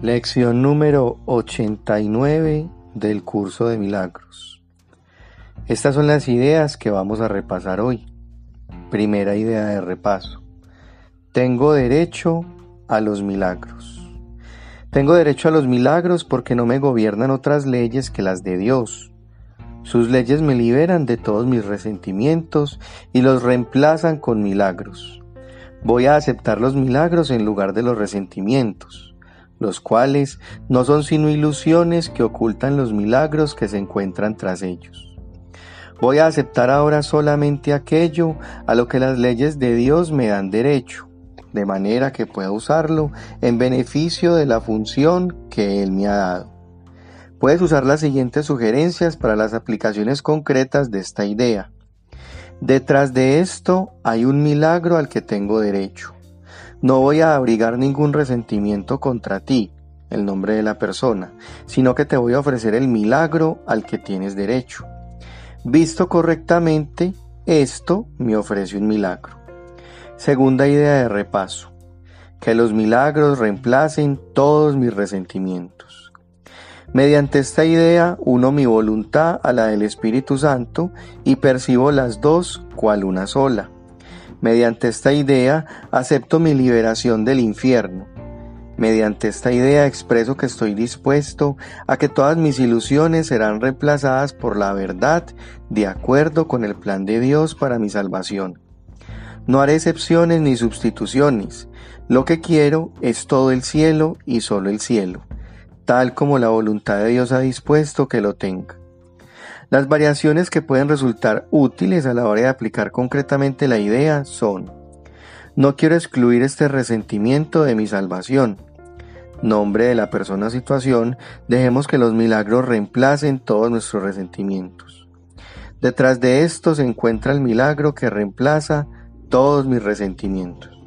Lección número 89 del curso de milagros. Estas son las ideas que vamos a repasar hoy. Primera idea de repaso. Tengo derecho a los milagros. Tengo derecho a los milagros porque no me gobiernan otras leyes que las de Dios. Sus leyes me liberan de todos mis resentimientos y los reemplazan con milagros. Voy a aceptar los milagros en lugar de los resentimientos los cuales no son sino ilusiones que ocultan los milagros que se encuentran tras ellos. Voy a aceptar ahora solamente aquello a lo que las leyes de Dios me dan derecho, de manera que pueda usarlo en beneficio de la función que Él me ha dado. Puedes usar las siguientes sugerencias para las aplicaciones concretas de esta idea. Detrás de esto hay un milagro al que tengo derecho. No voy a abrigar ningún resentimiento contra ti, el nombre de la persona, sino que te voy a ofrecer el milagro al que tienes derecho. Visto correctamente, esto me ofrece un milagro. Segunda idea de repaso. Que los milagros reemplacen todos mis resentimientos. Mediante esta idea uno mi voluntad a la del Espíritu Santo y percibo las dos cual una sola. Mediante esta idea acepto mi liberación del infierno. Mediante esta idea expreso que estoy dispuesto a que todas mis ilusiones serán reemplazadas por la verdad de acuerdo con el plan de Dios para mi salvación. No haré excepciones ni sustituciones. Lo que quiero es todo el cielo y solo el cielo, tal como la voluntad de Dios ha dispuesto que lo tenga. Las variaciones que pueden resultar útiles a la hora de aplicar concretamente la idea son No quiero excluir este resentimiento de mi salvación. Nombre de la persona situación, dejemos que los milagros reemplacen todos nuestros resentimientos. Detrás de esto se encuentra el milagro que reemplaza todos mis resentimientos.